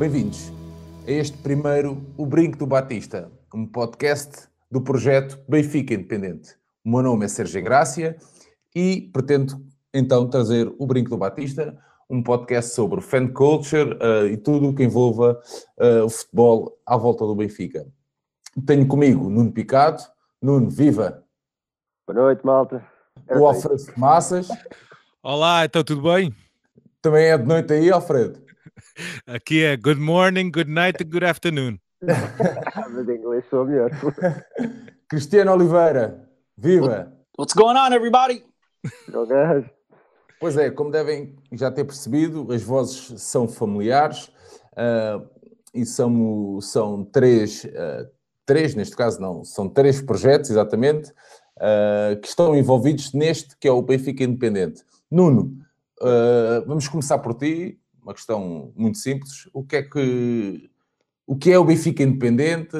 Bem-vindos a este primeiro O Brinco do Batista, um podcast do projeto Benfica Independente. O meu nome é Sérgio Grácia e pretendo então trazer o Brinco do Batista, um podcast sobre fan culture uh, e tudo o que envolva uh, o futebol à volta do Benfica. Tenho comigo Nuno Picado. Nuno, viva! Boa noite, malta. O Alfredo Massas. Olá, então tudo bem? Também é de noite aí, Alfredo? Aqui é good morning, good night and good afternoon. Mas em inglês sou melhor. Cristiano Oliveira, viva! What's going on, everybody? Pois é, como devem já ter percebido, as vozes são familiares ah, e são, são três, ah, três, neste caso não, são três projetos, exatamente, ah, que estão envolvidos neste que é o Benfica Independente. Nuno, vamos começar por ti, uma questão muito simples. O que é que o que é o Benfica Independente?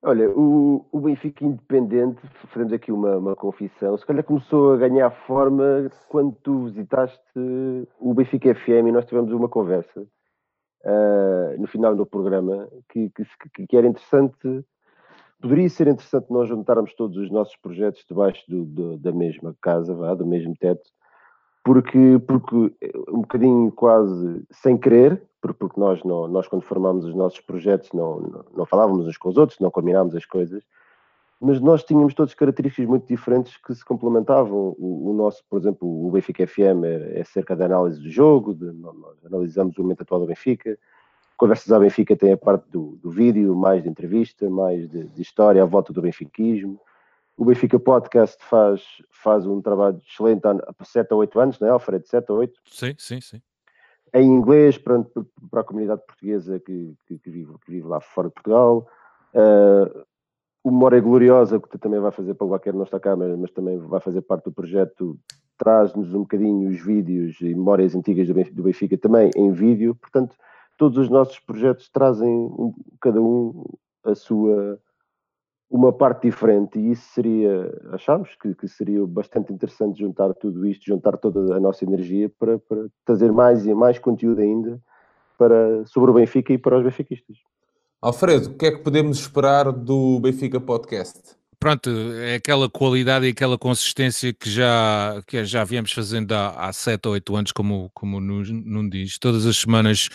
Olha, o, o Benfica Independente, fazemos aqui uma, uma confissão, se calhar começou a ganhar forma quando tu visitaste o Benfica FM e nós tivemos uma conversa ah, no final do programa que, que, que era interessante, poderia ser interessante nós juntarmos todos os nossos projetos debaixo do- do- da mesma casa, vá, do mesmo teto, porque, porque eh, um bocadinho quase sem querer, por- porque nós, não, nós quando formámos os nossos projetos não, não, não falávamos uns com os outros, não combinámos as coisas, mas nós tínhamos todas características muito diferentes que se complementavam. O, o nosso, por exemplo, o Benfica FM é, é cerca da análise do jogo, de- nós analisamos o momento atual do Benfica. Conversas à Benfica tem a parte do, do vídeo, mais de entrevista, mais de, de história à volta do benfiquismo. O Benfica Podcast faz, faz um trabalho excelente há 7 a 8 anos, não é, Alfredo? 7 a 8 Sim, sim, sim. em inglês para, para a comunidade portuguesa que, que, que vive, que vive lá fora de Portugal. Uh, o Memória Gloriosa, que também vai fazer para o Baquer, não está cá, mas, mas também vai fazer parte do projeto, traz-nos um bocadinho os vídeos e memórias antigas do Benfica, do Benfica também em vídeo. Portanto, todos os nossos projetos trazem um- cada um a sua uma parte diferente e isso seria, achamos que, que seria bastante interessante juntar tudo isto, juntar toda a nossa energia para, para trazer mais e mais conteúdo ainda para, sobre o Benfica e para os benfiquistas. Alfredo, o que é que podemos esperar do Benfica Podcast? Pronto, é aquela qualidade e aquela consistência que já, que já viemos fazendo há, há 7 ou 8 anos, como, como Nuno diz. Todas as semanas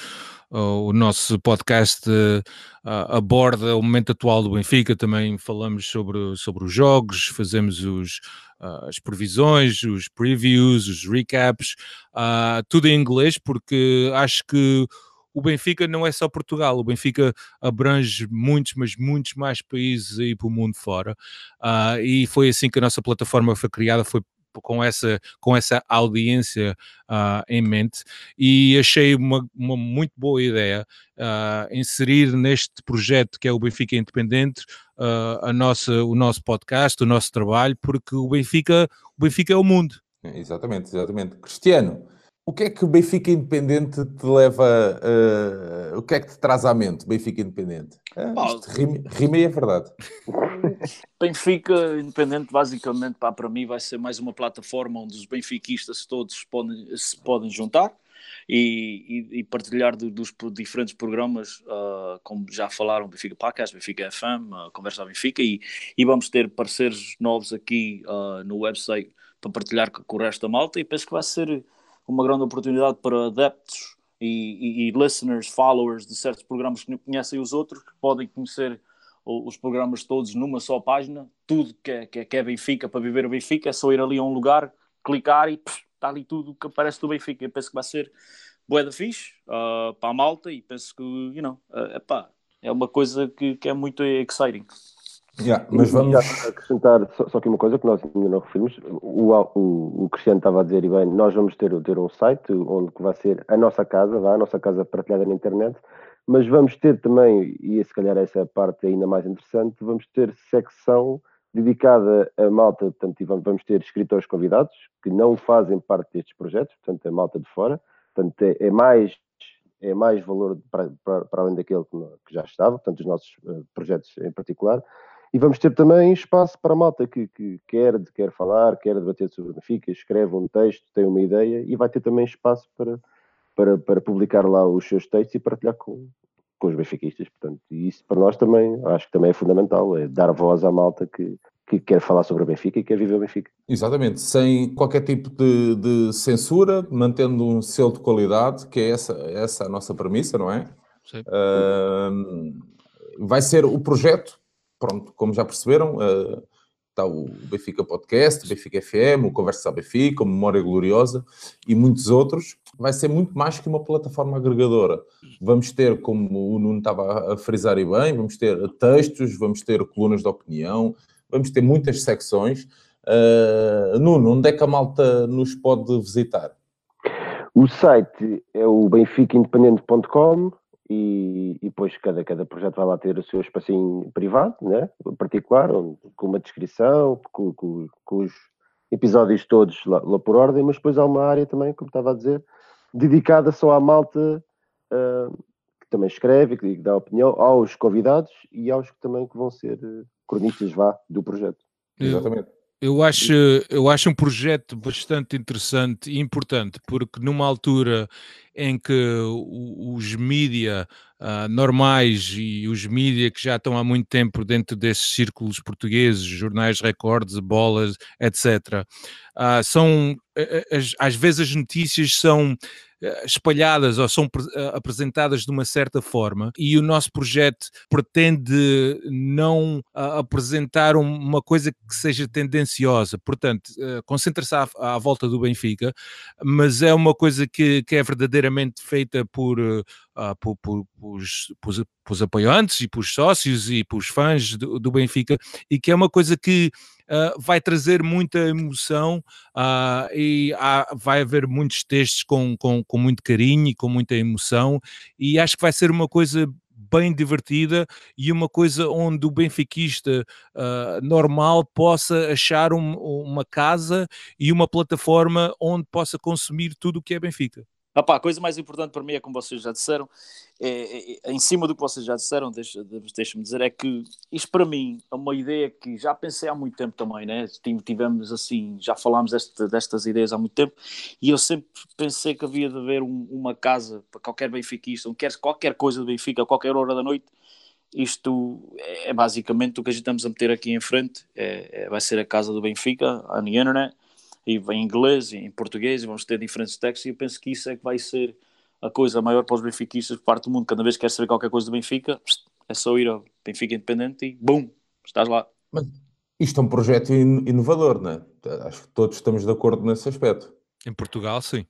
o nosso podcast uh, uh, aborda o momento atual do Benfica, também falamos sobre, sobre os jogos, fazemos os, uh, as previsões, os previews, os recaps, uh, tudo em inglês, porque acho que o Benfica não é só Portugal, o Benfica abrange muitos, mas muitos mais países aí para o mundo fora. Ah, e foi assim que a nossa plataforma foi criada, foi com essa, com essa audiência ah, em mente e achei uma, uma muito boa ideia ah, inserir neste projeto que é o Benfica Independente ah, a nossa, o nosso podcast, o nosso trabalho, porque o Benfica, o Benfica é o mundo. Exatamente, exatamente. Cristiano, o que é que o Benfica Independente te leva, eh, o que é que te traz à mente, Benfica Independente? Ah, rima, é verdade. Benfica Independente, basicamente, pá, para mim, vai ser mais uma plataforma onde os benfiquistas todos podem, se podem juntar e, e- e partilhar do- dos diferentes programas, ah, como já falaram, Benfica Podcast, Benfica FM, ah, Conversa Benfica, e, e vamos ter parceiros novos aqui ah, no website para partilhar com, com o resto da malta, e penso que vai ser uma grande oportunidade para adeptos e, e- e listeners, followers de certos programas que não conhecem os outros, que podem conhecer os programas todos numa só página, tudo que é, que é, que é Benfica para viver o Benfica, é só ir ali a um lugar, clicar e pff, está ali tudo que aparece do Benfica. Eu penso que vai ser bué da fixe ah, para a malta e penso que, you know, ah, epá, é uma coisa que, que é muito exciting. Yeah, mas vamos. Já acrescentar só, só aqui uma coisa que nós ainda não referimos. O, o, o Cristiano estava a dizer, e bem, nós vamos ter, ter um site onde vai ser a nossa casa, a nossa casa partilhada na internet, mas vamos ter também, e se calhar essa é a parte ainda mais interessante, vamos ter secção dedicada a malta, portanto, vamos ter escritores convidados que não fazem parte destes projetos, portanto, é malta de fora, portanto, é, é mais é mais valor para, para, para além daquele que, que, já estava, portanto, os nossos uh, projetos em particular. E vamos ter também espaço para a malta que, que quer, quer falar, quer debater sobre o Benfica, escreve um texto, tem uma ideia e vai ter também espaço para, para, para publicar lá os seus textos e partilhar com, com os benfiquistas. Portanto, e isso para nós também, acho que também é fundamental, é dar voz à malta que, que quer falar sobre o Benfica e quer viver o Benfica. Exatamente, sem qualquer tipo de, de censura, mantendo um selo de qualidade, que é essa, essa a nossa premissa, não é? Sim. Uh, vai ser o projeto pronto, como já perceberam, uh, está o Benfica Podcast, o Benfica FM, o Conversa Benfica, o Memória Gloriosa e muitos outros. Vai ser muito mais que uma plataforma agregadora. Vamos ter, como o Nuno estava a frisar e bem, vamos ter textos, vamos ter colunas de opinião, vamos ter muitas secções. Uh, Nuno, onde é que a malta nos pode visitar? O site é o benficaindependente.com e, e, depois cada, cada projeto vai lá ter o seu espacinho privado, né? particular, onde, com uma descrição, com, com, com os episódios todos lá, lá, por ordem, mas depois há uma área também, como estava a dizer, dedicada só à malta uh, que também escreve, que dá opinião, aos convidados e aos que também que vão ser uh, cronistas vá do projeto. Exatamente. Eu acho, eu acho um projeto bastante interessante e importante, porque numa altura em que os mídia uh, normais e os mídia que já estão há muito tempo dentro desses círculos portugueses, jornais recordes, bolas, etc., uh, ah, são, às vezes as notícias são eh, espalhadas ou são apresentadas de uma certa forma e o nosso projeto pretende não apresentar uma coisa que seja tendenciosa, portanto, concentra-se à, à, volta do Benfica, mas é uma coisa que, que é verdadeiramente feita por, uh, por, por, os apoiantes e por sócios e por fãs do, do Benfica e que é uma coisa que uh, vai trazer muita emoção uh, e há, vai haver muitos textos com, com, com muito carinho e com muita emoção e acho que vai ser uma coisa bem divertida e uma coisa onde o benfiquista uh, normal possa achar um, uma casa e uma plataforma onde possa consumir tudo o que é Benfica. Opa, a coisa mais importante para mim é, como vocês já disseram, é, é, é em cima do que vocês já disseram, deixa-me deixa dizer, é que isto para mim é uma ideia que já pensei há muito tempo também, né? Tivemos assim, já falámos deste, destas ideias há muito tempo, e eu sempre pensei que havia de haver um, uma casa para qualquer benfiquista, quer, qualquer coisa de Benfica, a qualquer hora da noite, isto é, é basicamente o que a gente estamos a meter aqui em frente, é, é vai ser a casa do Benfica, on the internet, e em inglês e em português e vamos ter diferentes textos e eu penso que isso é que vai ser a coisa maior para os benfiquistas de parte do mundo. Cada vez que queres saber qualquer coisa do Benfica, é só ir ao Benfica Independente e bum, estás lá. Mas isto é um projeto inovador, não é? Acho que todos estamos de acordo nesse aspecto. Em Portugal, sim.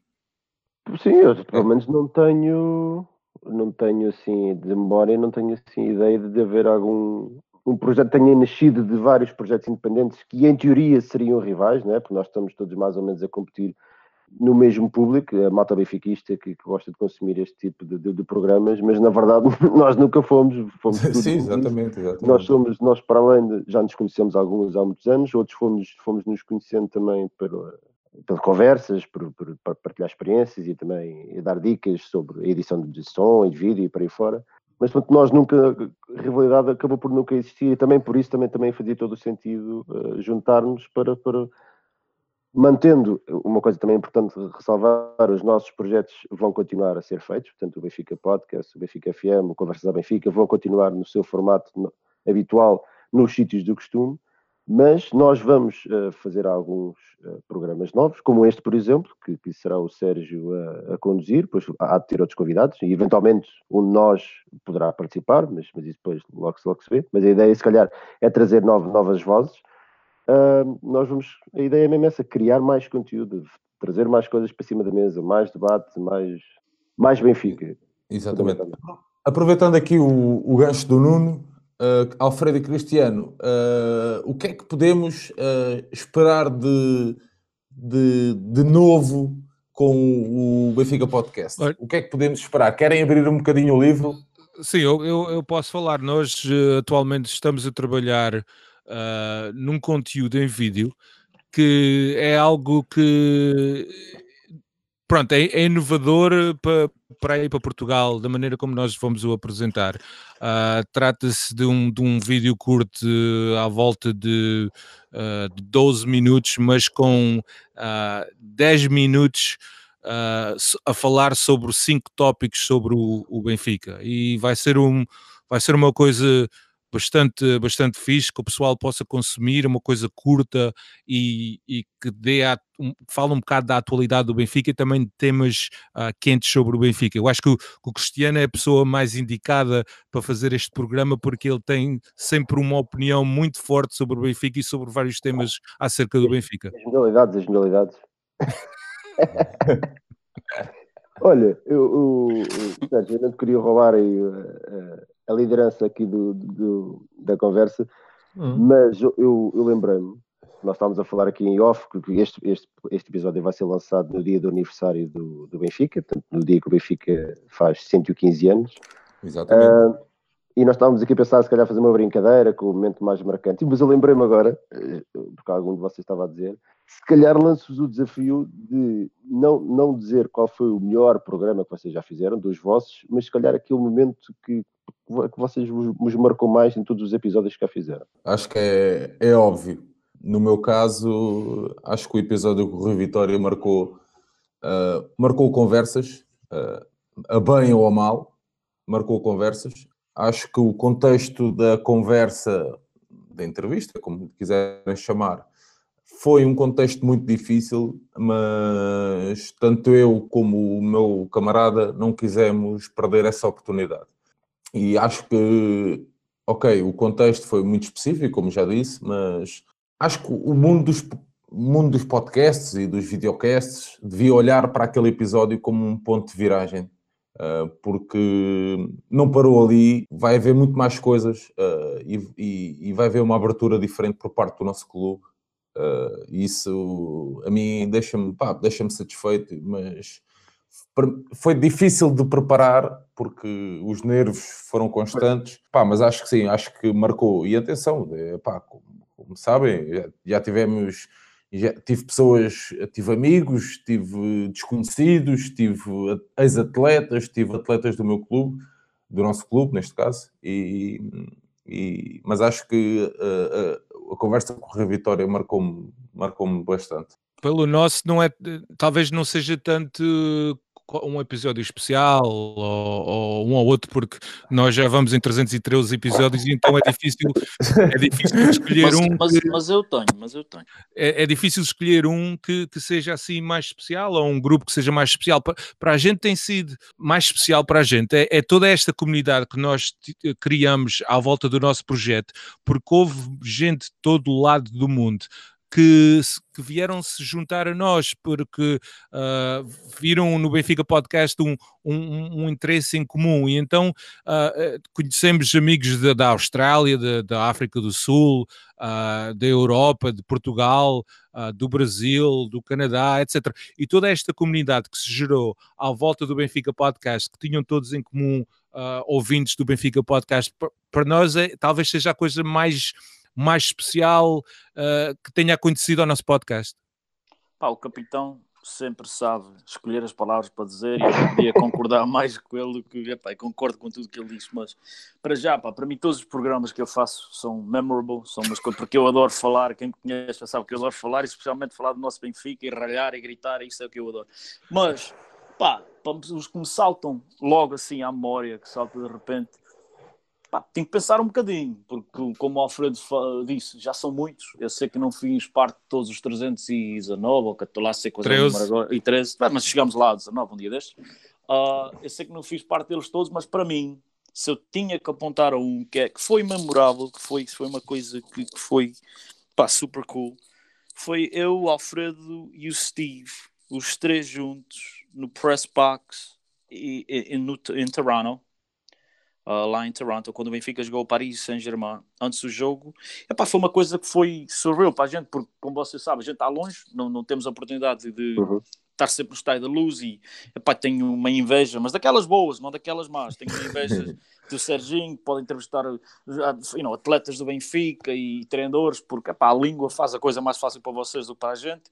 Sim, eu pelo menos não tenho, não tenho assim, de memória, não tenho assim ideia de haver algum, um projeto tenha nascido de vários projetos independentes que em teoria seriam rivais, né? porque nós estamos todos mais ou menos a competir no mesmo público, a mata benfiquista que, que gosta de consumir este tipo de, de, de, programas, mas na verdade nós nunca fomos. fomos Sim, exatamente, exatamente, Nós somos, nós para além de, já nos conhecemos alguns há muitos anos, outros fomos, fomos nos conhecendo também pela, pelas conversas, por, por, por, partilhar experiências e também dar dicas sobre a edição de som e de vídeo e por aí fora mas portanto, nós nunca, a rivalidade acabou por nunca existir e também por isso também, também fazia todo o sentido uh, juntarmos para, para, mantendo, uma coisa também importante ressalvar, os nossos projetos vão continuar a ser feitos, portanto o Benfica Podcast, o Benfica FM, o Conversas da Benfica vão continuar no seu formato habitual nos sítios do costume, mas nós vamos uh, fazer alguns uh, programas novos, como este, por exemplo, que, que será o Sérgio a, a, conduzir, depois há de ter outros convidados, e eventualmente um de nós poderá participar, mas, mas isso depois logo, logo se vê. Mas a ideia, se calhar, é trazer novas, novas vozes. Uh, nós vamos, a ideia é mesmo essa, criar mais conteúdo, trazer mais coisas para cima da mesa, mais debate, mais, mais Benfica. Exatamente. Aproveitando aqui o, o gancho do Nuno, uh, Alfredo e Cristiano, uh, o que é que podemos uh, esperar de, de, de novo com o Benfica Podcast? Olha- O que é que podemos esperar? Querem abrir um bocadinho o livro? Sim, eu, eu, eu posso falar. Nós atualmente estamos a trabalhar num conteúdo em vídeo que é algo que pronto, é, é inovador para, para ir para Portugal, da maneira como nós vamos o apresentar. Ah, Trata-se de um, de um vídeo curto eh, à volta de, ah, de 12 minutos, mas com ah, 10 minutos so- a falar sobre cinco tópicos sobre o, o Benfica. E vai ser, um, vai ser uma coisa bastante, bastante fixe que o pessoal possa consumir, uma coisa curta e, e que dê a, um, fala um bocado da atualidade do Benfica e também de temas ah, quentes sobre o Benfica. Eu acho que o, que o Cristiano é a pessoa mais indicada para fazer este programa porque ele tem sempre uma opinião muito forte sobre o Benfica e sobre vários temas acerca do Benfica. As modalidades, as modalidades. Olha, eu, eu, Sérgio, eu não queria roubar aí, uh, a liderança aqui do, do- da conversa, mas eu, eu, lembrei-me, nós estávamos a falar aqui em off, que este, este, este episódio vai ser lançado no dia do aniversário do, do Benfica, portanto, no dia que o Benfica faz 115 anos. Exatamente. Ah, e nós estávamos aqui a pensar, se calhar, fazer uma brincadeira com o momento mais marcante. Mas eu lembrei-me agora, eh, porque algum de vocês estava a dizer, se calhar lanço-vos o desafio de não, não dizer qual foi o melhor programa que vocês já fizeram, dos vossos, mas se calhar aquele momento que, que vocês vos, marcou mais em todos os episódios que já fizeram. Acho que é, é óbvio. No meu caso, acho que o episódio com o Rui Vitória marcou, ah, marcou conversas, ah, a bem ou a mal, marcou conversas. Acho que o contexto da conversa, da entrevista, como quiserem chamar, foi um contexto muito difícil, mas tanto eu como o meu camarada não quisemos perder essa oportunidade. E acho que, ok, o contexto foi muito específico, como já disse, mas acho que o mundo dos, mundo dos podcasts e dos videocasts devia olhar para aquele episódio como um ponto de viragem, ah, porque não parou ali, vai haver muito mais coisas ah, e, e- e vai haver uma abertura diferente por parte do nosso clube. Ah, isso a mim deixa-me pá, deixa-me satisfeito, mas foi difícil de preparar porque os nervos foram constantes, pá, mas acho que sim, acho que marcou. E atenção, pá, como, como sabem, já, já tivemos, já tive pessoas, tive amigos, tive desconhecidos, tive ex-atletas, tive atletas do meu clube, do nosso clube, neste caso, e, e- mas acho que uh, uh, a conversa com Rui Vitória marcou-me marcou bastante. Pelo nosso, não é, talvez não seja tanto um episódio especial ou, ou um ou outro, porque nós já vamos em 313 episódios e então é difícil, é difícil escolher Mas, um mas, que- mas eu tenho, mas eu tenho. é, é difícil escolher um que, que seja assim mais especial ou um grupo que seja mais especial. Pa- Para, a gente tem sido mais especial para a gente. É, é toda esta comunidade que nós ti- criamos à volta do nosso projeto, porque houve gente de todo o lado do mundo. Que, que vieram se juntar a nós porque ah, viram no Benfica Podcast um, um, um interesse em comum e então eh, conhecemos amigos da, da Austrália, da, da África do Sul, ah, da Europa, de Portugal, do Brasil, do Canadá, etc. E toda esta comunidade que se gerou à volta do Benfica Podcast, que tinham todos em comum ouvintes do Benfica Podcast, pa- para nós é, talvez seja a coisa mais, mais especial ah, que tenha acontecido ao nosso podcast. Pá, o capitão sempre sabe escolher as palavras para dizer e eu podia concordar mais com ele do que epá, concordo com tudo que ele disse, mas para já, pá, para mim todos os programas que eu faço são memorable, são umas coisas porque eu adoro falar, quem me conhece sabe que eu adoro falar, especialmente falar do nosso Benfica e ralhar e gritar, isso é o que eu adoro. Mas, pá, os que me saltam logo assim à memória, que salta de repente, pá, tenho que pensar um bocadinho, porque como o Alfredo disse, já são muitos. Eu sei que não fiz parte de todos os 319, ou que estou lá a ser coisa 13. agora, e 13, pá, mas chegamos lá a 19 um dia destes. Ah, eu sei que não fiz parte deles todos, mas para mim, se eu tinha que apontar a um que, é, que foi memorável, que foi, foi uma coisa que, que foi pá, super cool, foi eu, o Alfredo e o Steve, os três juntos, no Press Box e, e- e no, em Toronto uh, lá em Toronto, quando o Benfica jogou o Paris Saint-Germain antes do jogo. Epá, foi uma coisa que foi surreal para a gente, porque, como você sabe, a gente está longe, não, não temos a oportunidade de Uhum. estar sempre no estádio da luz e epá, tenho uma inveja, mas daquelas boas, não daquelas más. Tenho inveja do Serginho, que pode entrevistar uh, you know, atletas do Benfica e treinadores, porque epá, a língua faz a coisa mais fácil para vocês do que para a gente.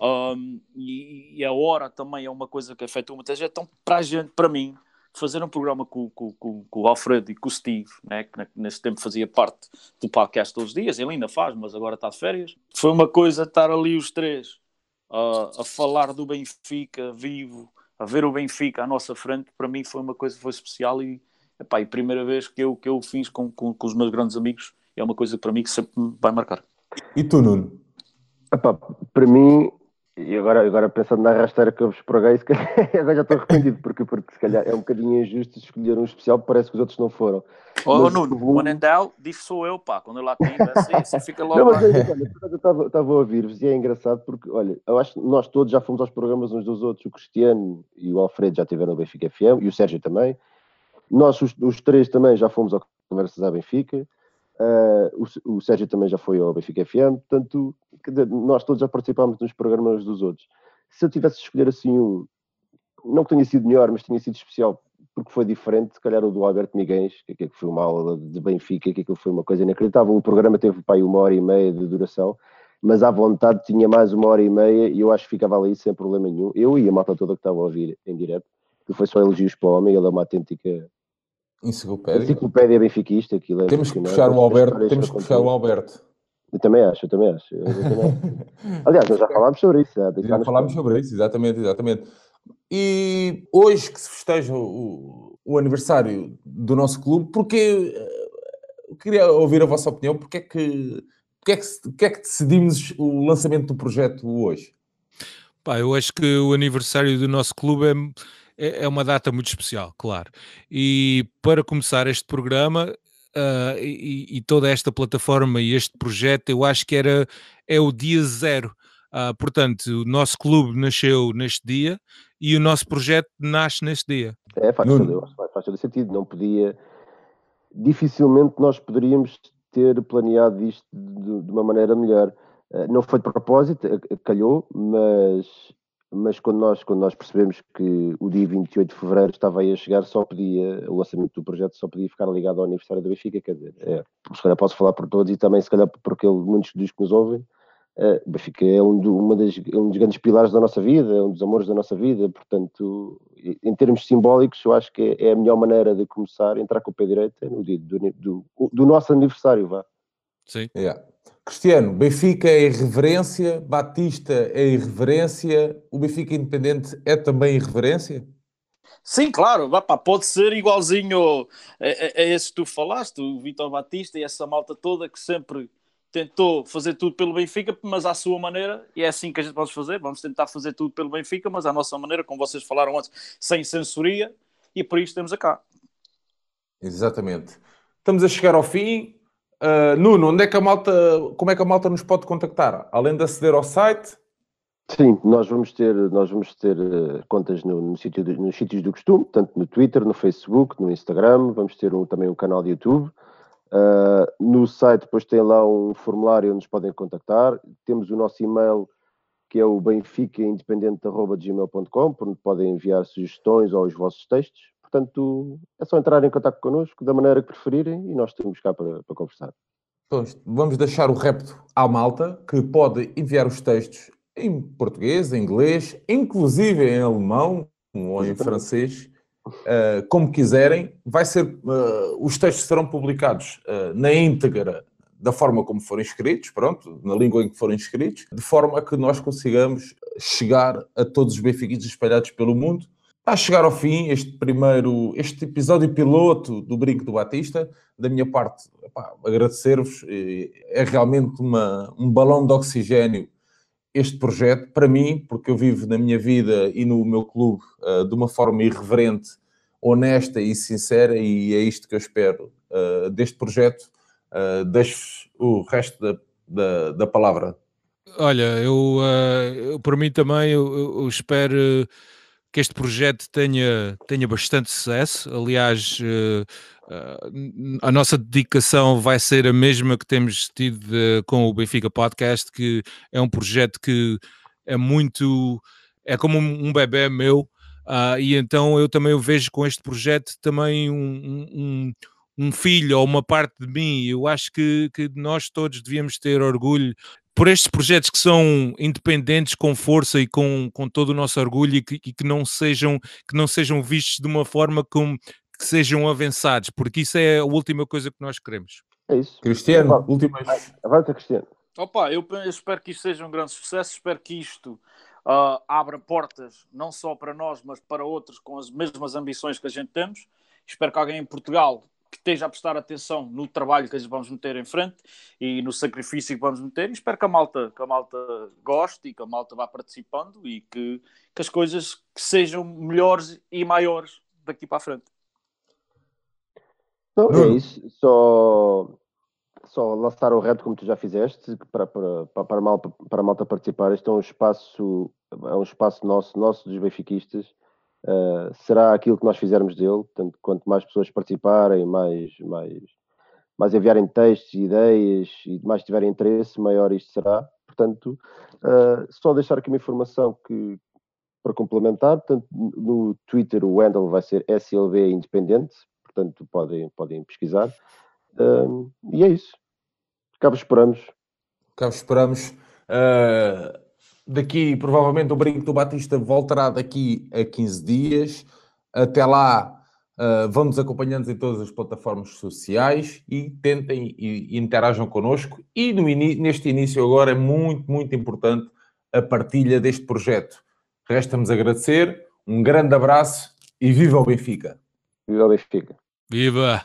Um, e, e a hora também é uma coisa que afetou muita gente. Então, para a gente, para mim, fazer um programa com, com, com, com o Alfredo e com o Steve, né, que nesse tempo fazia parte do podcast todos os dias, ele ainda faz, mas agora está de férias. Foi uma coisa estar ali os três uh, a falar do Benfica vivo, a ver o Benfica à nossa frente, para mim foi uma coisa foi especial e, epá, e a primeira vez que eu, que eu fiz com, com, com os meus grandes amigos é uma coisa para mim que sempre me vai marcar. E tu, Nuno? Epá, para mim, e agora, agora pensando na rasteira que eu vos proguei, se calhar, agora já estou arrependido, porque, porque se calhar é um bocadinho injusto escolher um especial, parece que os outros não foram. Mas Nuno, o- out, disse sou eu, pá, quando eu lá tenho, assim, você fica logo Não, mas olha, estava- a ouvir-vos e é engraçado porque, olha, eu acho que nós todos já fomos aos programas uns dos outros, o Cristiano e o Alfredo já tiveram no Benfica FM e o Sérgio também. Nós, os, os três também já fomos ao Conversas à Benfica. Ah, o, o Sérgio também já foi ao Benfica FM, portanto, dizer, nós todos já participámos nos programas dos outros. Se eu tivesse de escolher assim um, não que tenha sido melhor, mas tenha sido especial porque foi diferente, se calhar o do Alberto Miguel, que aquilo foi uma aula de Benfica, que aquilo foi uma coisa inacreditável. O programa teve para aí uma hora e meia de duração, mas à vontade tinha mais uma hora e meia e eu acho que ficava ali sem problema nenhum. Eu e a malta toda que estava a ouvir em direto, que foi só elogios para o homem, ele é uma autêntica Enciclopédia. enciclopédia benfiquista. Aquilo é Temos que puxar o Alberto. Temos que puxar o. Alberto. Eu também acho, eu também acho. Eu também acho. Aliás, nós já falámos sobre isso. Já, Já falámos sobre isso, exatamente, exatamente. E hoje que se festeja o, o aniversário do nosso clube, porque eh, eu queria ouvir a vossa opinião, porque é que, porque é que, porque é que decidimos o lançamento do projeto hoje? Pá, eu acho que o aniversário do nosso clube é, é, é uma data muito especial, claro. E para começar este programa ah, e, e toda esta plataforma e este projeto, eu acho que era é o dia zero. Ah, portanto, o nosso clube nasceu neste dia e o nosso projeto nasce neste dia. É, faz todo, faz todo sentido. Não podia. Dificilmente nós poderíamos ter planeado isto de, de uma maneira melhor. Eh, Não foi de propósito, calhou, mas, mas quando, nós, quando nós percebemos que o dia 28 de fevereiro estava aí a chegar, só podia, o lançamento do projeto só podia ficar ligado ao aniversário da Benfica. Quer dizer, é, se calhar posso falar por todos e também, se calhar, por aquele, muitos dos que nos ouvem. Eh, O Benfica é um, do- uma das, é um dos grandes pilares da nossa vida, é um dos amores da nossa vida, portanto, em termos simbólicos, eu acho que é, é a melhor maneira de começar, entrar com o pé direito é no dia do, do, do nosso aniversário, vá. Sim. Yeah. Cristiano, Benfica é irreverência, Batista é irreverência, o Benfica Independente é também irreverência? Sim, claro, vá, pá, pode ser igualzinho a, a, a esse que tu falaste, o Vitor Batista e essa malta toda que sempre tentou fazer tudo pelo Benfica, mas à sua maneira, e é assim que a gente pode fazer, vamos tentar fazer tudo pelo Benfica, mas à nossa maneira, como vocês falaram antes, sem censuria, e por isso temos a cá. Exatamente. Estamos a chegar ao fim. Uh, Nuno, onde é que a malta, como é que a malta nos pode contactar? Além de aceder ao site, Sim, nós vamos ter, nós vamos ter eh, contas no, no sítio nos sítios do costume, tanto no Twitter, no Facebook, no Instagram, vamos ter um- também um canal de YouTube. Ah, no site depois tem lá um formulário onde nos podem contactar. Temos o nosso e-mail que é o benficaindependente.gmail.com, por onde podem enviar sugestões ou os vossos textos. Portanto, é só entrar em contato connosco da maneira que preferirem e nós estamos cá para, para conversar. então, vamos deixar o repto à malta, que pode enviar os textos em português, em inglês, inclusive em alemão ou em francês, uh, como quiserem. Vai ser, uh, os textos serão publicados uh, na íntegra da forma como forem escritos, pronto, na língua em que forem escritos, de forma a que nós consigamos chegar a todos os benfiquistas espalhados pelo mundo. Está a chegar ao fim este primeiro, este episódio piloto do Brinco do Batista. Da minha parte, agradecer-vos. eh, É realmente uma, um balão de oxigênio este projeto, para mim, porque eu vivo na minha vida e no meu clube uh, de uma forma irreverente, honesta e sincera, e é isto que eu espero uh, deste projeto. Uh, Deixo o resto da, da, da palavra. Olha, eu, uh, eu mim também eu- eu espero que este projeto tenha, tenha bastante sucesso. Aliás, uh, uh, a nossa dedicação vai ser a mesma que temos tido com o Benfica Podcast, que é um projeto que é muito. é como um bebê meu. e então eu também vejo com este projeto também um, um, um filho ou uma parte de mim. Eu acho que, que nós todos devíamos ter orgulho por estes projetos que são independentes, com força e com, com todo o nosso orgulho e que, e que, não, sejam, que não sejam vistos de uma forma como que sejam avançados, porque isso é a última coisa que nós queremos. É isso. Cristiano, Opa, últimas. Avança, Cristiano. Opa, eu, eu, espero que isto seja um grande sucesso, espero que isto uh, abra portas, não só para nós, mas para outros com as mesmas ambições que a gente temos. Espero que alguém em Portugal que esteja a prestar atenção no trabalho que vamos meter em frente e no sacrifício que vamos meter e espero que a malta, que a malta goste e que a malta vá participando e que, que as coisas que sejam melhores e maiores daqui para a frente. Não, é isso. Só, só lançar o reto como tu já fizeste para, para, para, para, a malta, para a malta participar. Este é um espaço, é um espaço nosso, nosso dos benfiquistas uh, será aquilo que nós fizermos dele. Portanto, quanto mais pessoas participarem, mais, mais, mais enviarem textos, ideias e mais tiverem interesse, maior isto será. Portanto, uh, só deixar aqui uma informação que, para complementar, portanto, no Twitter o handle vai ser SLV Independente, portanto podem, podem pesquisar. Uh, e é isso. Vos esperamos. Vos esperamos. Uh, daqui, provavelmente, o Brinco do Batista voltará daqui a 15 dias. Até lá, uh, vamos acompanhando em todas as plataformas sociais e tentem e, e interajam connosco. E no, neste início agora é muito, muito importante a partilha deste projeto. Resta-nos agradecer, um grande abraço e viva o Benfica! Viva o Benfica! Viva!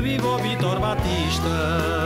Vivo Vitor Batista